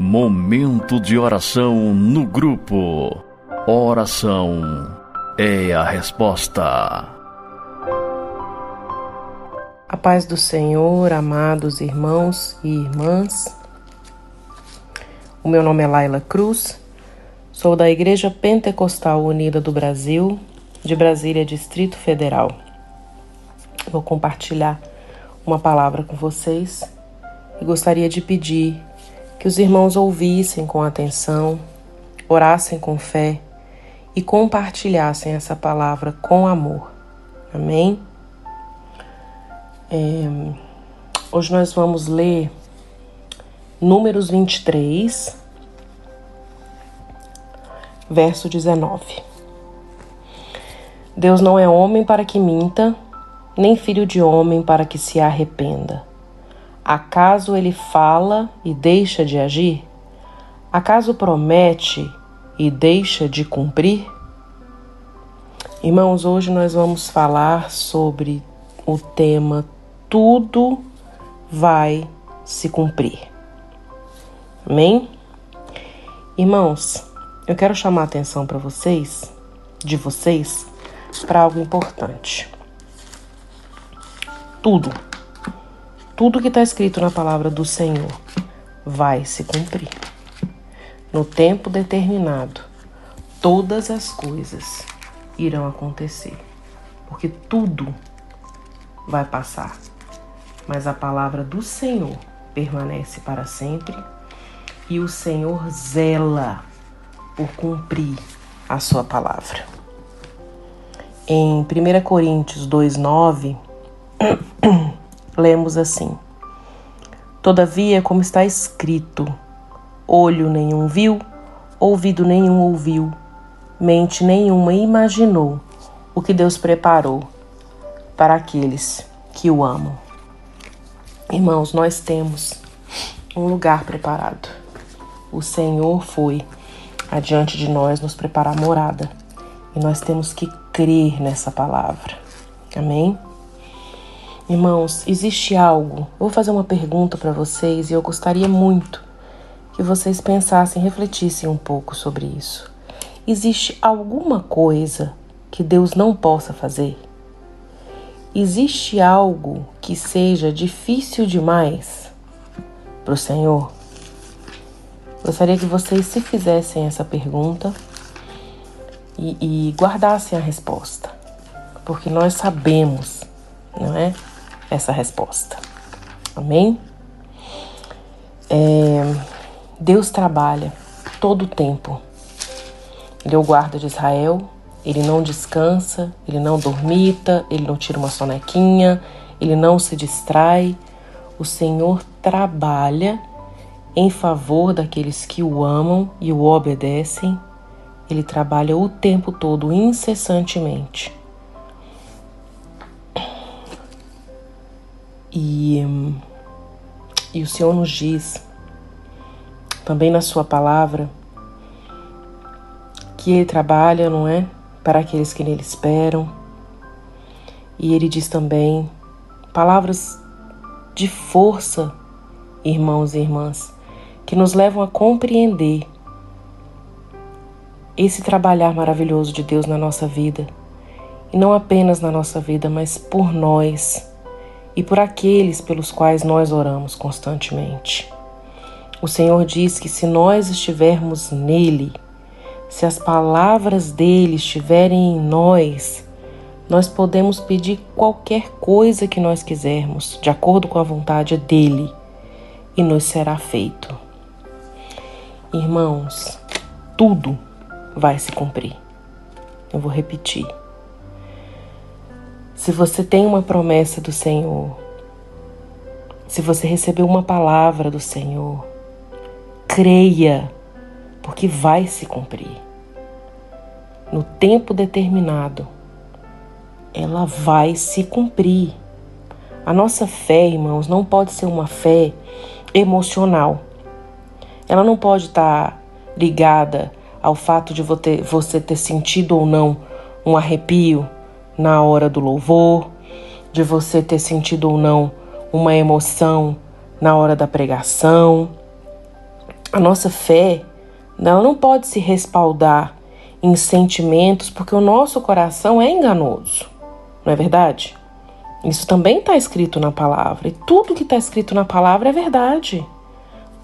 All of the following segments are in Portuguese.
Momento de oração no grupo. Oração é a resposta. A paz do Senhor, amados irmãos e irmãs. O meu nome é Laila Cruz, sou da Igreja Pentecostal Unida do Brasil, de Brasília, Distrito Federal. Vou compartilhar uma palavra com vocês e gostaria de pedir que os irmãos ouvissem com atenção, orassem com fé e compartilhassem essa palavra com amor. Amém? É, hoje nós vamos ler Números 23, verso 19. Deus não é homem para que minta, nem filho de homem para que se arrependa. Acaso ele fala e deixa de agir? Acaso promete e deixa de cumprir? Irmãos, hoje nós vamos falar sobre o tema Tudo vai se cumprir. Amém? Irmãos, eu quero chamar a atenção para vocês, de vocês, para algo importante. Tudo tudo que está escrito na palavra do Senhor vai se cumprir. No tempo determinado, todas as coisas irão acontecer, porque tudo vai passar, mas a palavra do Senhor permanece para sempre e o Senhor zela por cumprir a sua palavra. Em 1 Coríntios 2,9, lemos assim: Todavia, como está escrito, olho nenhum viu, ouvido nenhum ouviu, mente nenhuma imaginou o que Deus preparou para aqueles que o amam. Irmãos, nós temos um lugar preparado. O Senhor foi adiante de nós nos preparar morada e nós temos que crer nessa palavra. Amém? Irmãos, existe algo? Vou fazer uma pergunta para vocês e eu gostaria muito que vocês pensassem, refletissem um pouco sobre isso. Existe alguma coisa que Deus não possa fazer? Existe algo que seja difícil demais para o Senhor? Gostaria que vocês se fizessem essa pergunta e, e guardassem a resposta, porque nós sabemos, não é? Essa resposta. Amém? É, Deus trabalha todo o tempo. Ele é o guarda de Israel, ele não descansa, ele não dormita, ele não tira uma sonequinha, ele não se distrai. O Senhor trabalha em favor daqueles que o amam e o obedecem. Ele trabalha o tempo todo, incessantemente. E, e o Senhor nos diz, também na Sua palavra, que Ele trabalha, não é? Para aqueles que nele esperam. E Ele diz também palavras de força, irmãos e irmãs, que nos levam a compreender esse trabalhar maravilhoso de Deus na nossa vida. E não apenas na nossa vida, mas por nós e por aqueles pelos quais nós oramos constantemente. O Senhor diz que se nós estivermos nele, se as palavras dele estiverem em nós, nós podemos pedir qualquer coisa que nós quisermos, de acordo com a vontade dele, e nos será feito. Irmãos, tudo vai se cumprir. Eu vou repetir. Se você tem uma promessa do Senhor, se você recebeu uma palavra do Senhor, creia, porque vai se cumprir. No tempo determinado, ela vai se cumprir. A nossa fé, irmãos, não pode ser uma fé emocional. Ela não pode estar ligada ao fato de você ter sentido ou não um arrepio, na hora do louvor, de você ter sentido ou não uma emoção na hora da pregação. A nossa fé, ela não pode se respaldar em sentimentos, porque o nosso coração é enganoso, não é verdade? Isso também está escrito na palavra, e tudo que está escrito na palavra é verdade.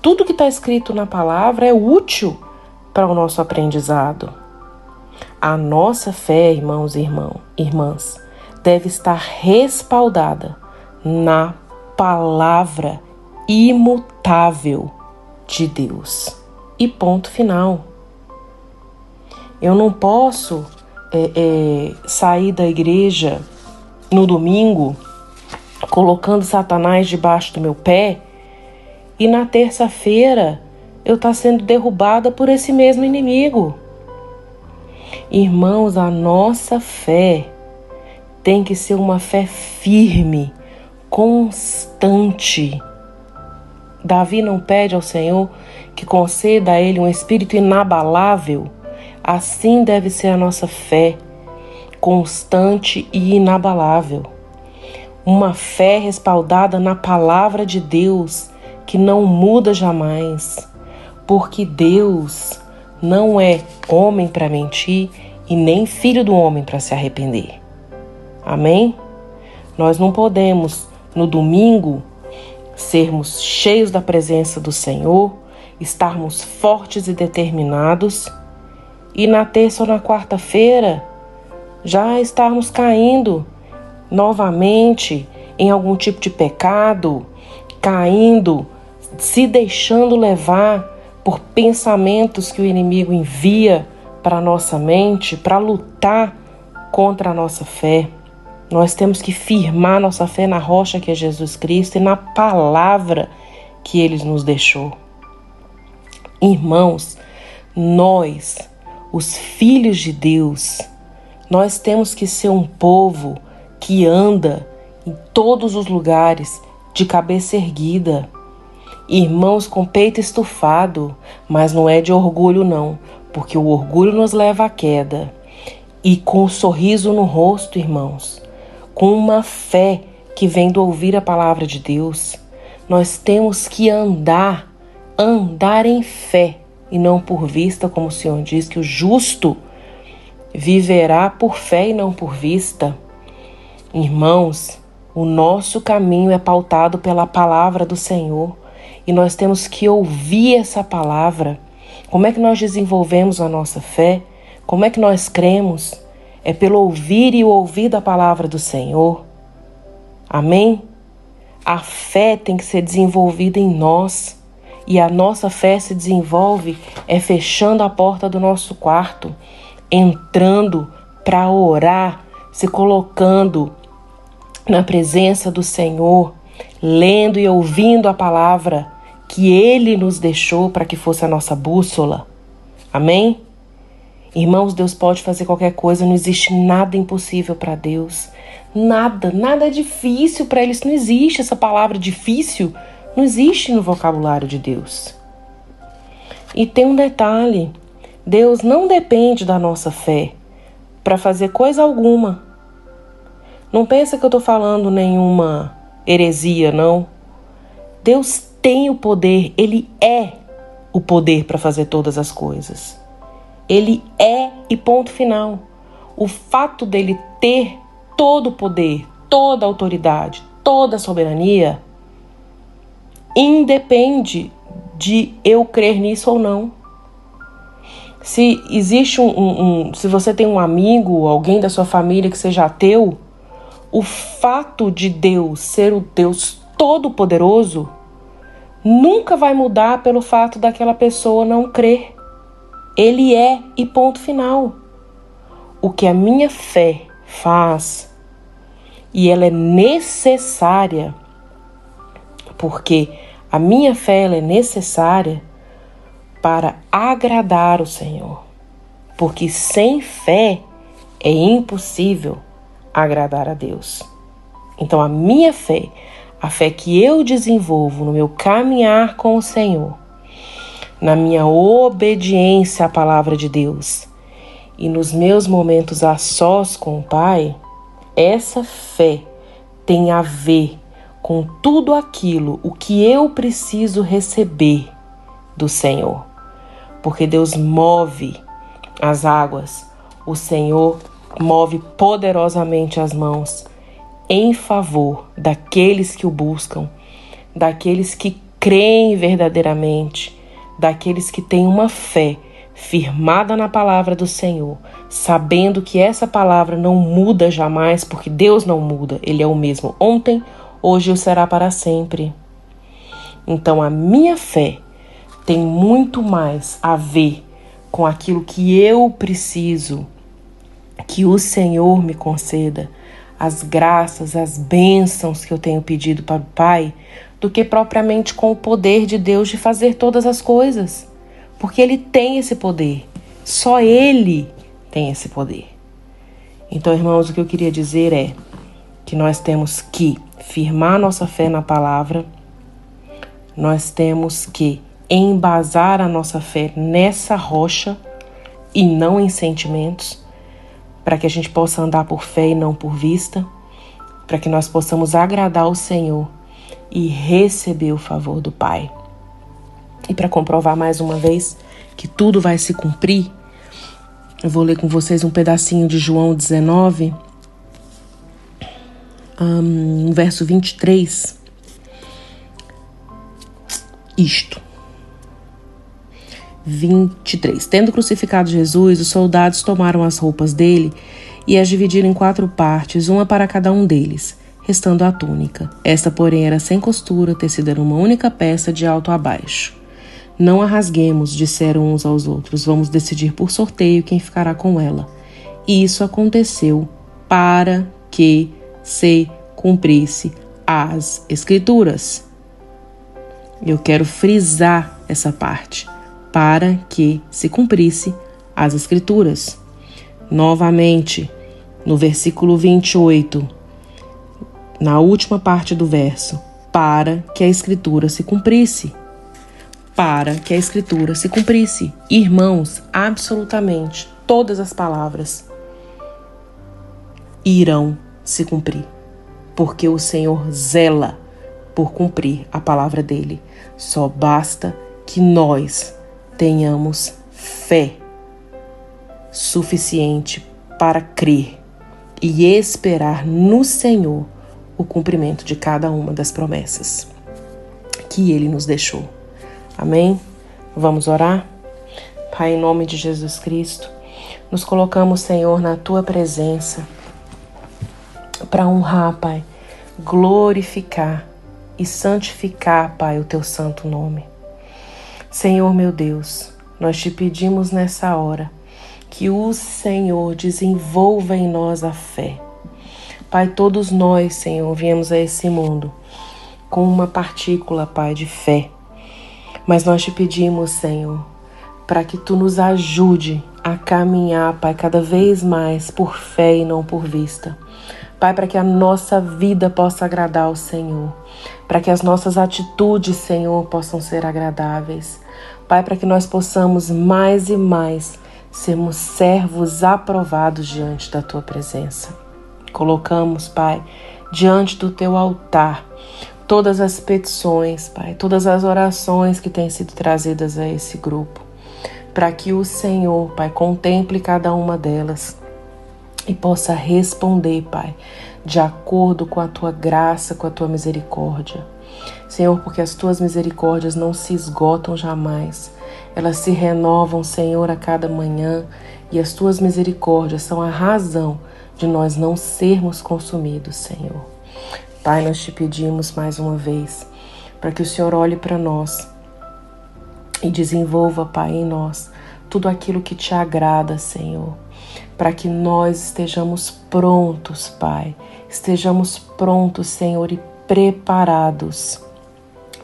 Tudo que está escrito na palavra é útil para o nosso aprendizado. A nossa fé, irmãos e irmão, irmãs, deve estar respaldada na palavra imutável de Deus. E ponto final. Eu não posso é, é, sair da igreja no domingo colocando Satanás debaixo do meu pé e na terça-feira eu estar tá sendo derrubada por esse mesmo inimigo. Irmãos, a nossa fé tem que ser uma fé firme, constante. Davi não pede ao Senhor que conceda a ele um espírito inabalável. Assim deve ser a nossa fé, constante e inabalável. Uma fé respaldada na palavra de Deus que não muda jamais, porque Deus não é homem para mentir e nem filho do homem para se arrepender. Amém? Nós não podemos, no domingo, sermos cheios da presença do Senhor, estarmos fortes e determinados, e na terça ou na quarta-feira já estarmos caindo novamente em algum tipo de pecado, caindo, se deixando levar por pensamentos que o inimigo envia para a nossa mente para lutar contra a nossa fé. Nós temos que firmar nossa fé na rocha que é Jesus Cristo e na palavra que ele nos deixou. Irmãos, nós, os filhos de Deus, nós temos que ser um povo que anda em todos os lugares de cabeça erguida. Irmãos com peito estufado, mas não é de orgulho, não, porque o orgulho nos leva à queda. E com um sorriso no rosto, irmãos, com uma fé que vem do ouvir a palavra de Deus, nós temos que andar, andar em fé e não por vista, como o Senhor diz que o justo viverá por fé e não por vista. Irmãos, o nosso caminho é pautado pela palavra do Senhor e nós temos que ouvir essa palavra. Como é que nós desenvolvemos a nossa fé? Como é que nós cremos? É pelo ouvir e o ouvir da palavra do Senhor. Amém? A fé tem que ser desenvolvida em nós. E a nossa fé se desenvolve é fechando a porta do nosso quarto, entrando para orar, se colocando na presença do Senhor, lendo e ouvindo a palavra que Ele nos deixou para que fosse a nossa bússola. Amém? Irmãos, Deus pode fazer qualquer coisa, não existe nada impossível para Deus. Nada, nada é difícil para Ele. Isso não existe, essa palavra difícil não existe no vocabulário de Deus. E tem um detalhe: Deus não depende da nossa fé para fazer coisa alguma. Não pensa que eu estou falando nenhuma heresia, não. Deus tem o poder, Ele é o poder para fazer todas as coisas. Ele é e ponto final. O fato dele ter todo o poder, toda a autoridade, toda a soberania, independe de eu crer nisso ou não. Se existe um, um, um, se você tem um amigo, alguém da sua família que seja ateu, o fato de Deus ser o Deus todo-poderoso nunca vai mudar pelo fato daquela pessoa não crer. Ele é e ponto final. O que a minha fé faz, e ela é necessária, porque a minha fé é necessária para agradar o Senhor. Porque sem fé é impossível agradar a Deus. Então a minha fé, a fé que eu desenvolvo no meu caminhar com o Senhor, na minha obediência à palavra de Deus e nos meus momentos a sós com o Pai, essa fé tem a ver com tudo aquilo o que eu preciso receber do Senhor. Porque Deus move as águas, o Senhor move poderosamente as mãos em favor daqueles que o buscam, daqueles que creem verdadeiramente, daqueles que têm uma fé firmada na palavra do Senhor, sabendo que essa palavra não muda jamais, porque Deus não muda, Ele é o mesmo ontem, hoje e será para sempre. Então a minha fé tem muito mais a ver com aquilo que eu preciso que o Senhor me conceda, as graças, as bênçãos que eu tenho pedido para o Pai, do que propriamente com o poder de Deus de fazer todas as coisas. Porque Ele tem esse poder. Só Ele tem esse poder. Então, irmãos, o que eu queria dizer é que nós temos que firmar nossa fé na palavra, nós temos que embasar a nossa fé nessa rocha e não em sentimentos, para que a gente possa andar por fé e não por vista, para que nós possamos agradar o Senhor e receber o favor do Pai. E para comprovar mais uma vez que tudo vai se cumprir, eu vou ler com vocês um pedacinho de João 19, um, verso 23 isto. 23. Tendo crucificado Jesus, os soldados tomaram as roupas dele e as dividiram em quatro partes, uma para cada um deles, restando a túnica. Esta, porém, era sem costura, tecida era uma única peça de alto a baixo. Não a rasguemos, disseram uns aos outros, vamos decidir por sorteio quem ficará com ela. E isso aconteceu para que se cumprisse as Escrituras. Eu quero frisar essa parte para que se cumprisse as Escrituras. Novamente, no versículo 28, na última parte do verso, para que a Escritura se cumprisse. Para que a Escritura se cumprisse. Irmãos, absolutamente todas as palavras irão se cumprir, porque o Senhor zela por cumprir a palavra dele. Só basta que nós tenhamos fé suficiente para crer e esperar no Senhor o cumprimento de cada uma das promessas que ele nos deixou. Amém? Vamos orar? Pai, em nome de Jesus Cristo, nos colocamos, Senhor, na tua presença para honrar, Pai, glorificar e santificar, Pai, o teu santo nome. Senhor meu Deus, nós te pedimos nessa hora que o Senhor desenvolva em nós a fé. Pai, todos nós, Senhor, viemos a esse mundo com uma partícula, Pai, de fé. Mas nós te pedimos, Senhor, para que tu nos ajude a caminhar, Pai, cada vez mais por fé e não por vista. Pai, para que a nossa vida possa agradar ao Senhor, para que as nossas atitudes, Senhor, possam ser agradáveis. Pai, para que nós possamos mais e mais sermos servos aprovados diante da tua presença. Colocamos, Pai, diante do teu altar todas as petições, Pai, todas as orações que têm sido trazidas a esse grupo, para que o Senhor, Pai, contemple cada uma delas e possa responder, Pai, de acordo com a tua graça, com a tua misericórdia. Senhor, porque as tuas misericórdias não se esgotam jamais, elas se renovam, Senhor, a cada manhã, e as tuas misericórdias são a razão de nós não sermos consumidos, Senhor. Pai, nós te pedimos mais uma vez para que o Senhor olhe para nós e desenvolva, Pai, em nós tudo aquilo que te agrada, Senhor para que nós estejamos prontos, Pai. Estejamos prontos, Senhor, e preparados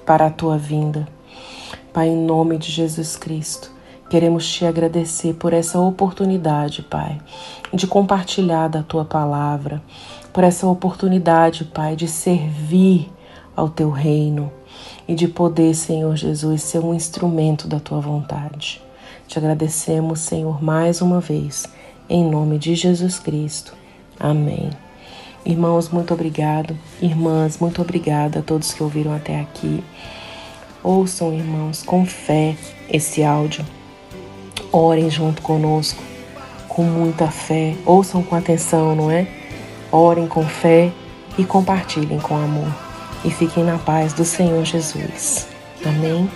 para a tua vinda. Pai, em nome de Jesus Cristo, queremos te agradecer por essa oportunidade, Pai, de compartilhar da tua palavra, por essa oportunidade, Pai, de servir ao teu reino e de poder, Senhor Jesus, ser um instrumento da tua vontade. Te agradecemos, Senhor, mais uma vez em nome de Jesus Cristo. Amém. Irmãos, muito obrigado. Irmãs, muito obrigada a todos que ouviram até aqui. Ouçam, irmãos, com fé esse áudio. Orem junto conosco, com muita fé. Ouçam com atenção, não é? Orem com fé e compartilhem com amor. E fiquem na paz do Senhor Jesus. Amém.